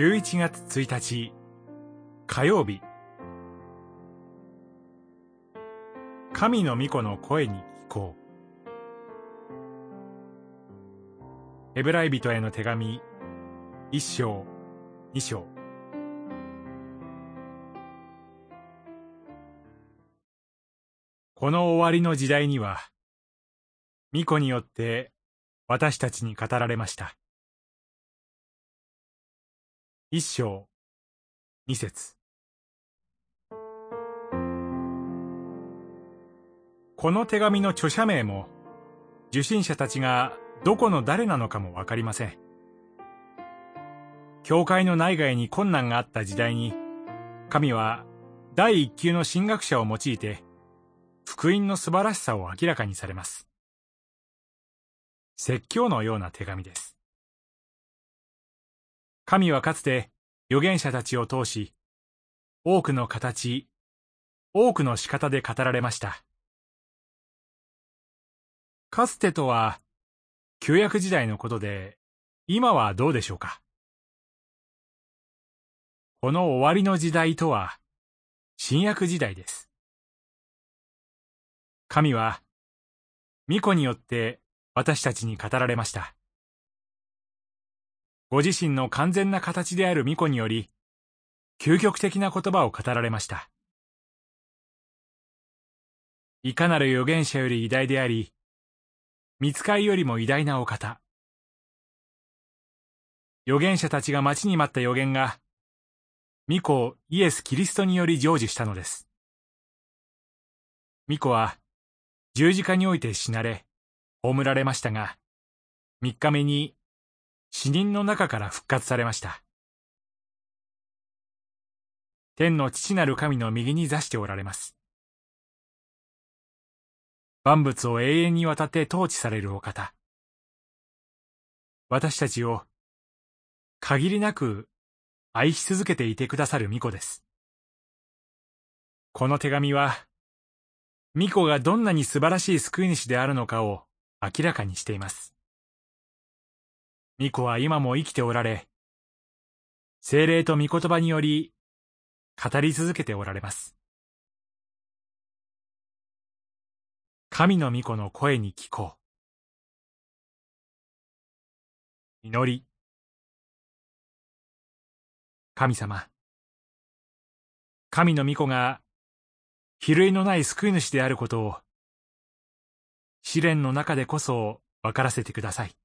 11月1日火曜日。神の御子の声に聞こう。エブライ人への手紙一章二章。この終わりの時代には御子によって私たちに語られました。一章、二節。この手紙の著者名も、受信者たちがどこの誰なのかもわかりません。教会の内外に困難があった時代に、神は第一級の神学者を用いて、福音の素晴らしさを明らかにされます。説教のような手紙です。神はかつて預言者たちを通し、多くの形、多くの仕方で語られました。かつてとは、旧約時代のことで、今はどうでしょうか？この終わりの時代とは、新約時代です。神は、御子によって私たちに語られました。ご自身の完全な形である巫女により、究極的な言葉を語られました。いかなる預言者より偉大であり、見つかいよりも偉大なお方。預言者たちが待ちに待った預言が、巫女イエス・キリストにより成就したのです。巫女は十字架において死なれ、葬られましたが、三日目に死人の中から復活されました。天の父なる神の右に座しておられます。万物を永遠にわたって統治されるお方。私たちを限りなく愛し続けていてくださる巫女です。この手紙は、巫女がどんなに素晴らしい救い主であるのかを明らかにしています。巫女は今も生きておられ、精霊と御言葉により、語り続けておられます。神の御子の声に聞こう。祈り。神様。神の御子が、比類のない救い主であることを、試練の中でこそ分からせてください。